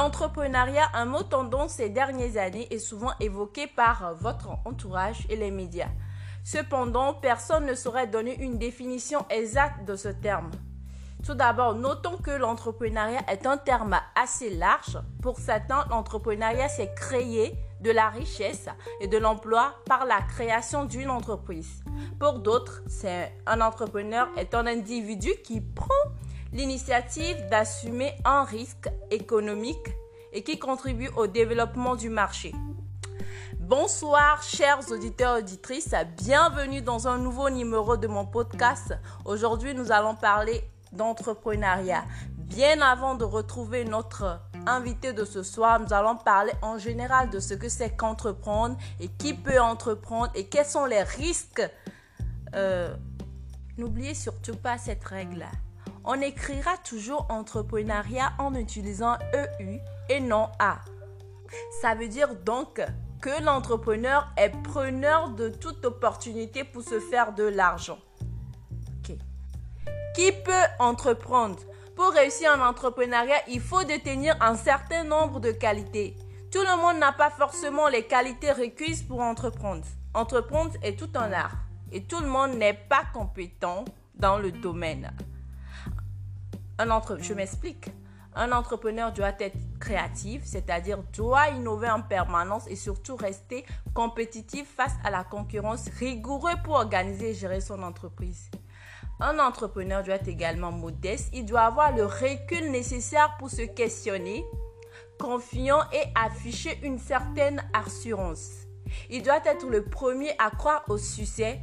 L'entrepreneuriat, un mot tendance ces dernières années, est souvent évoqué par votre entourage et les médias. Cependant, personne ne saurait donner une définition exacte de ce terme. Tout d'abord, notons que l'entrepreneuriat est un terme assez large. Pour certains, l'entrepreneuriat, c'est créer de la richesse et de l'emploi par la création d'une entreprise. Pour d'autres, c'est un entrepreneur est un individu qui prend l'initiative d'assumer un risque économique et qui contribue au développement du marché. Bonsoir chers auditeurs et auditrices, bienvenue dans un nouveau numéro de mon podcast. Aujourd'hui nous allons parler d'entrepreneuriat. Bien avant de retrouver notre invité de ce soir, nous allons parler en général de ce que c'est qu'entreprendre et qui peut entreprendre et quels sont les risques. Euh, n'oubliez surtout pas cette règle. On écrira toujours entrepreneuriat en utilisant EU et non A. Ça veut dire donc que l'entrepreneur est preneur de toute opportunité pour se faire de l'argent. Qui peut entreprendre? Pour réussir en entrepreneuriat, il faut détenir un certain nombre de qualités. Tout le monde n'a pas forcément les qualités requises pour entreprendre. Entreprendre est tout un art et tout le monde n'est pas compétent dans le domaine. Un entre... Je m'explique. Un entrepreneur doit être créatif, c'est-à-dire doit innover en permanence et surtout rester compétitif face à la concurrence, rigoureux pour organiser et gérer son entreprise. Un entrepreneur doit être également modeste, il doit avoir le recul nécessaire pour se questionner, confiant et afficher une certaine assurance. Il doit être le premier à croire au succès,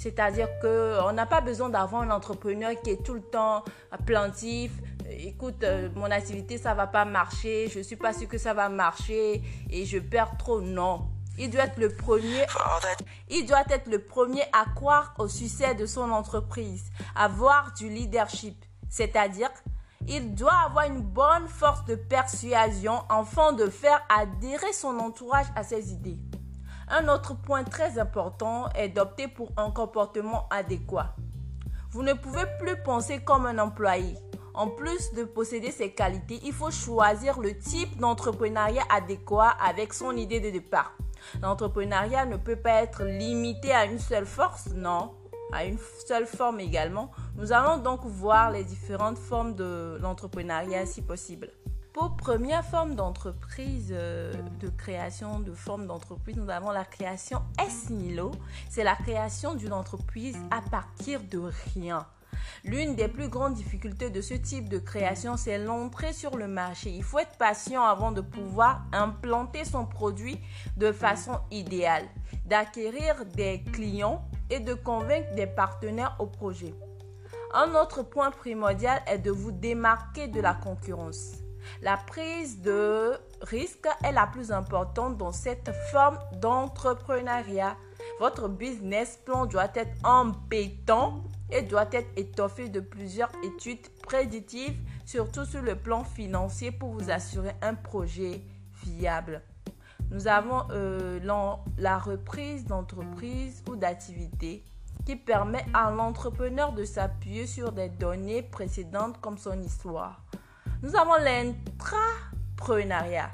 c'est-à-dire qu'on n'a pas besoin d'avoir un entrepreneur qui est tout le temps plantif, écoute, euh, mon activité, ça va pas marcher, je suis pas sûr que ça va marcher et je perds trop. Non. Il doit être le premier. Il doit être le premier à croire au succès de son entreprise, avoir du leadership, c'est-à-dire il doit avoir une bonne force de persuasion afin de faire adhérer son entourage à ses idées. Un autre point très important est d'opter pour un comportement adéquat. Vous ne pouvez plus penser comme un employé. En plus de posséder ces qualités, il faut choisir le type d'entrepreneuriat adéquat avec son idée de départ. L'entrepreneuriat ne peut pas être limité à une seule force, non, à une seule forme également. Nous allons donc voir les différentes formes de l'entrepreneuriat si possible. Pour première forme d'entreprise, euh, de création de forme d'entreprise, nous avons la création S-Nilo. C'est la création d'une entreprise à partir de rien. L'une des plus grandes difficultés de ce type de création, c'est l'entrée sur le marché. Il faut être patient avant de pouvoir implanter son produit de façon idéale, d'acquérir des clients et de convaincre des partenaires au projet. Un autre point primordial est de vous démarquer de la concurrence. La prise de risque est la plus importante dans cette forme d'entrepreneuriat. Votre business plan doit être embêtant et doit être étoffé de plusieurs études prédictives, surtout sur le plan financier, pour vous assurer un projet viable. Nous avons euh, la reprise d'entreprise ou d'activité qui permet à l'entrepreneur de s'appuyer sur des données précédentes comme son histoire. Nous avons l'intrapreneuriat.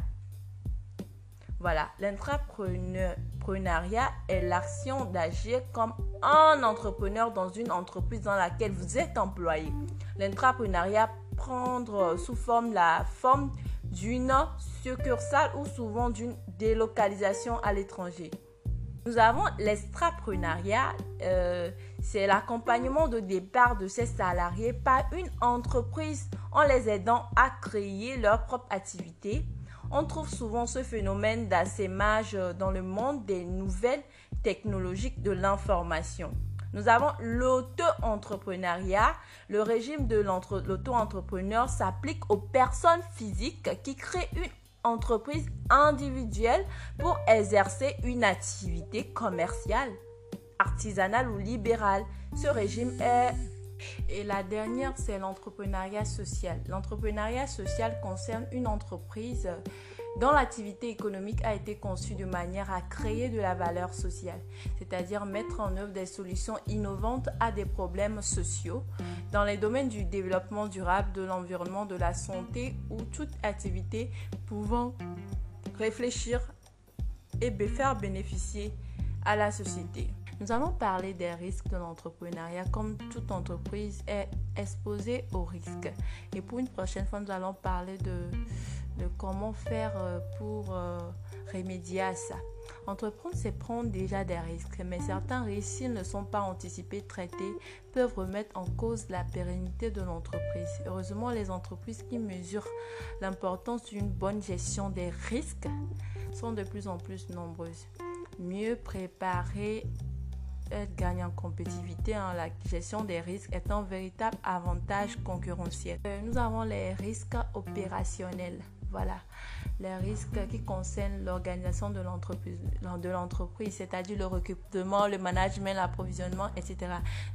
Voilà, l'intrapreneuriat est l'action d'agir comme un entrepreneur dans une entreprise dans laquelle vous êtes employé. L'intrapreneuriat prendre sous forme la forme d'une succursale ou souvent d'une délocalisation à l'étranger. Nous avons l'extrapreneuriat, euh, c'est l'accompagnement de départ de ces salariés par une entreprise en les aidant à créer leur propre activité. On trouve souvent ce phénomène d'assémage dans le monde des nouvelles technologiques de l'information. Nous avons l'auto-entrepreneuriat. Le régime de l'auto-entrepreneur s'applique aux personnes physiques qui créent une entreprise individuelle pour exercer une activité commerciale, artisanale ou libérale. Ce régime est... Et la dernière, c'est l'entrepreneuriat social. L'entrepreneuriat social concerne une entreprise dont l'activité économique a été conçue de manière à créer de la valeur sociale, c'est-à-dire mettre en œuvre des solutions innovantes à des problèmes sociaux dans les domaines du développement durable, de l'environnement, de la santé ou toute activité pouvant réfléchir et faire bénéficier à la société. Nous allons parler des risques de l'entrepreneuriat. Comme toute entreprise est exposée aux risques. Et pour une prochaine fois, nous allons parler de, de comment faire euh, pour euh, remédier à ça. Entreprendre, c'est prendre déjà des risques, mais certains risques, s'ils ne sont pas anticipés, traités, peuvent remettre en cause la pérennité de l'entreprise. Heureusement, les entreprises qui mesurent l'importance d'une bonne gestion des risques sont de plus en plus nombreuses. Mieux préparer être gagne en compétitivité, hein, la gestion des risques est un véritable avantage concurrentiel. Euh, nous avons les risques opérationnels. Voilà les risques qui concernent l'organisation de l'entreprise, c'est-à-dire le recrutement, le management, l'approvisionnement, etc.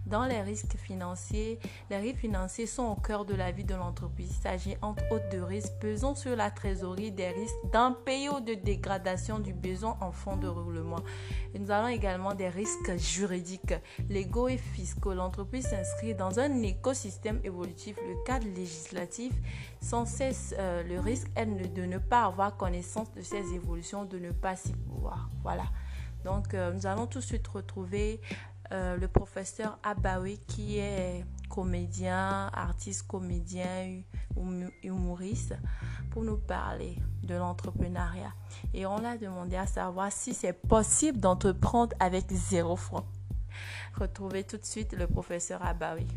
Dans les risques financiers, les risques financiers sont au cœur de la vie de l'entreprise. Il s'agit entre autres de risques pesant sur la trésorerie, des risques d'impayés ou de dégradation du besoin en fonds de roulement. Nous avons également des risques juridiques, légaux et fiscaux. L'entreprise s'inscrit dans un écosystème évolutif. Le cadre législatif sans cesse euh, le risque est de ne pas avoir connaissance de ces évolutions, de ne pas s'y pouvoir. Voilà. Donc, euh, nous allons tout de suite retrouver euh, le professeur Abawi qui est comédien, artiste, comédien, humoriste, pour nous parler de l'entrepreneuriat. Et on l'a demandé à savoir si c'est possible d'entreprendre avec zéro franc. Retrouvez tout de suite le professeur Abawi.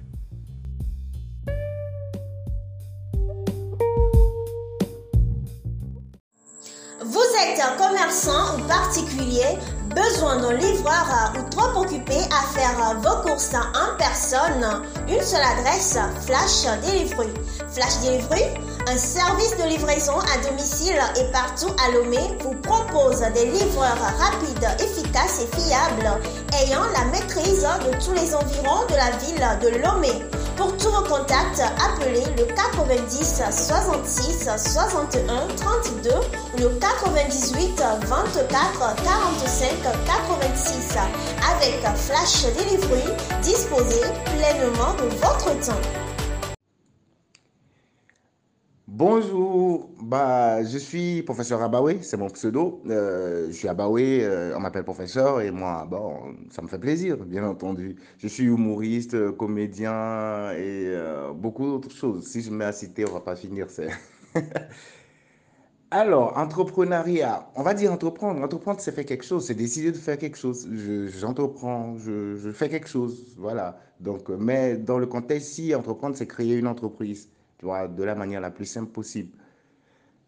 Vous êtes commerçant ou particulier, besoin d'un livreur ou trop occupé à faire vos courses en personne, une seule adresse, Flash Delivery. Flash Delivery, un service de livraison à domicile et partout à Lomé, vous propose des livreurs rapides, efficaces et fiables, ayant la maîtrise de tous les environs de la ville de Lomé. Pour tous vos contacts, appelez le 90 66 61 32 ou le 98 24 45 86 avec Flash Delivery, disposez pleinement de votre temps. Bonjour, bah, je suis professeur Abawé, c'est mon pseudo. Euh, je suis Abawé, euh, on m'appelle professeur et moi, bon, ça me fait plaisir, bien entendu. Je suis humoriste, comédien et euh, beaucoup d'autres choses. Si je mets à citer, on va pas finir. Alors, entrepreneuriat, on va dire entreprendre. Entreprendre, c'est faire quelque chose, c'est décider de faire quelque chose. J'entreprends, je, je, fais quelque chose, voilà. Donc, mais dans le contexte, si entreprendre, c'est créer une entreprise de la manière la plus simple possible.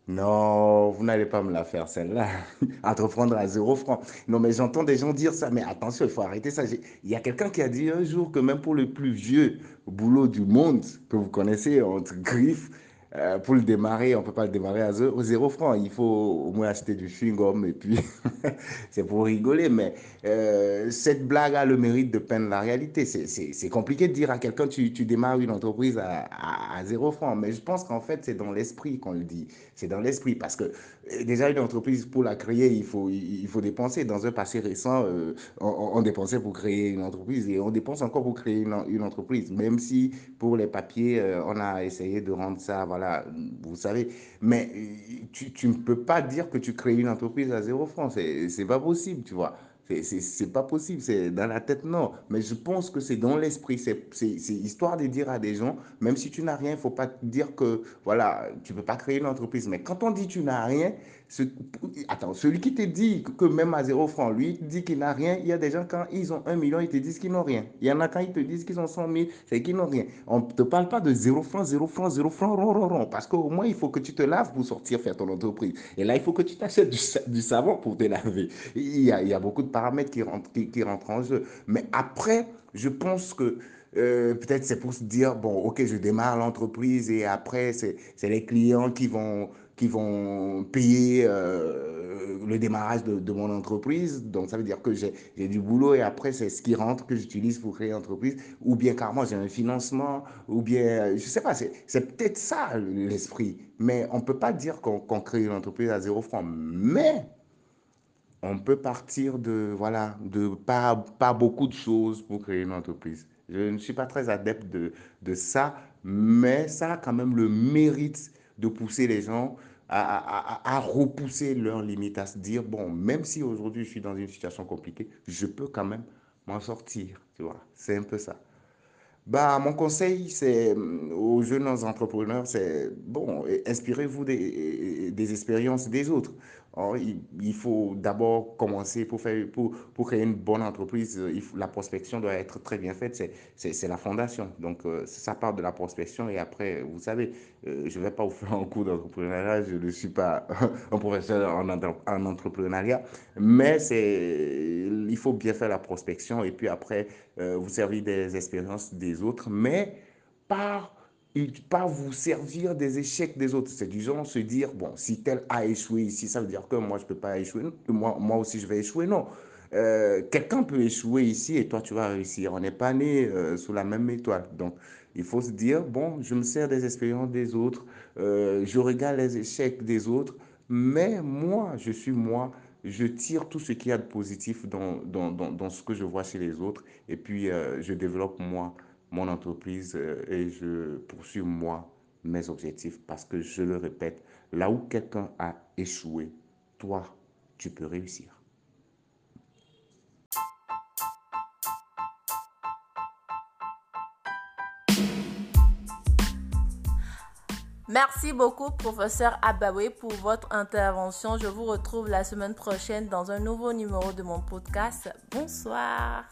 Non, vous n'allez pas me la faire celle-là. Entreprendre à zéro franc. Non, mais j'entends des gens dire ça, mais attention, il faut arrêter ça. Il y a quelqu'un qui a dit un jour que même pour le plus vieux boulot du monde que vous connaissez entre griffes, euh, pour le démarrer, on ne peut pas le démarrer à zéro, zéro franc. Il faut au moins acheter du chewing-gum et puis c'est pour rigoler. Mais euh, cette blague a le mérite de peindre la réalité. C'est compliqué de dire à quelqu'un tu, tu démarres une entreprise à, à, zéro franc. Mais je pense qu'en fait, c'est dans l'esprit qu'on le dit. C'est dans l'esprit parce que euh, déjà, une entreprise, pour la créer, il faut, il faut dépenser. Dans un passé récent, on, dépensait pour créer une entreprise et on dépense encore pour créer une, une entreprise. Même si pour les papiers, on a essayé de rendre ça, voilà, vous savez. Mais tu, tu ne peux pas dire que tu crées une entreprise à zéro franc. C'est pas possible, tu vois. C'est pas possible, c'est dans la tête, non. Mais je pense que c'est dans l'esprit. C'est histoire de dire à des gens, même si tu n'as rien, il ne faut pas dire que, voilà, tu ne peux pas créer une entreprise. Mais quand on dit tu n'as rien, ce, attends, celui qui te dit que même à zéro franc, lui, dit qu'il n'a rien, il y a des gens, quand ils ont un million, ils te disent qu'ils n'ont rien. Il y en a quand ils te disent qu'ils ont 100 000, c'est qu'ils n'ont rien. On ne te parle pas de zéro franc, zéro franc, zéro franc, rond, rond, rond. Parce qu'au moins, il faut que tu te laves pour sortir faire ton entreprise. Et là, il faut que tu t'achètes du, savon pour te laver. Il y a, il y a beaucoup de paramètres qui rentrent, qui, rentrent en jeu. Mais après, je pense que euh, peut-être c'est pour se dire, bon, ok, je démarre l'entreprise et après, c'est les clients qui vont qui vont payer euh, le démarrage de, mon entreprise. Donc, ça veut dire que j'ai du boulot et après, c'est ce qui rentre que j'utilise pour créer l'entreprise. Ou bien, carrément, j'ai un financement. Ou bien, je sais pas, c'est peut-être ça l'esprit. Mais on ne peut pas dire qu'on crée une entreprise à zéro franc. Mais on peut partir de, voilà, de pas, pas beaucoup de choses pour créer une entreprise. Je ne suis pas très adepte de, de ça, mais ça a quand même le mérite de pousser les gens à, à, à, repousser leurs limites, à se dire, bon, même si aujourd'hui je suis dans une situation compliquée, je peux quand même m'en sortir, tu vois. C'est un peu ça. Bah, mon conseil, c'est aux jeunes entrepreneurs, c'est, bon, inspirez-vous des, des expériences des autres il, faut d'abord commencer pour, faire, pour, pour créer une bonne entreprise. Il la prospection doit être très bien faite. C'est la fondation. Donc, euh, ça part de la prospection. Et après, vous savez, euh, je ne vais pas vous faire un cours d'entrepreneuriat. Je ne suis pas un professeur en, en entrepreneuriat. Mais il faut bien faire la prospection. Et puis après, euh, vous servir des expériences des autres. Mais par pas vous servir des échecs des autres. C'est disons se dire, bon, si tel a échoué ici, ça veut dire que moi, je ne peux pas échouer, moi, aussi, je vais échouer. Non. Euh, quelqu'un peut échouer ici et toi, tu vas réussir. On n'est pas né euh, sous la même étoile. Donc, il faut se dire, bon, je me sers des expériences des autres, euh, je regarde les échecs des autres, mais moi, je suis moi. Je tire tout ce qu'il y a de positif dans, dans, dans, ce que je vois chez les autres et puis je développe moi mon entreprise euh, et je poursuis moi mes objectifs parce que je le répète, là où quelqu'un a échoué, toi, tu peux réussir. Merci beaucoup, professeur Abawe, pour votre intervention. Je vous retrouve la semaine prochaine dans un nouveau numéro de mon podcast. Bonsoir.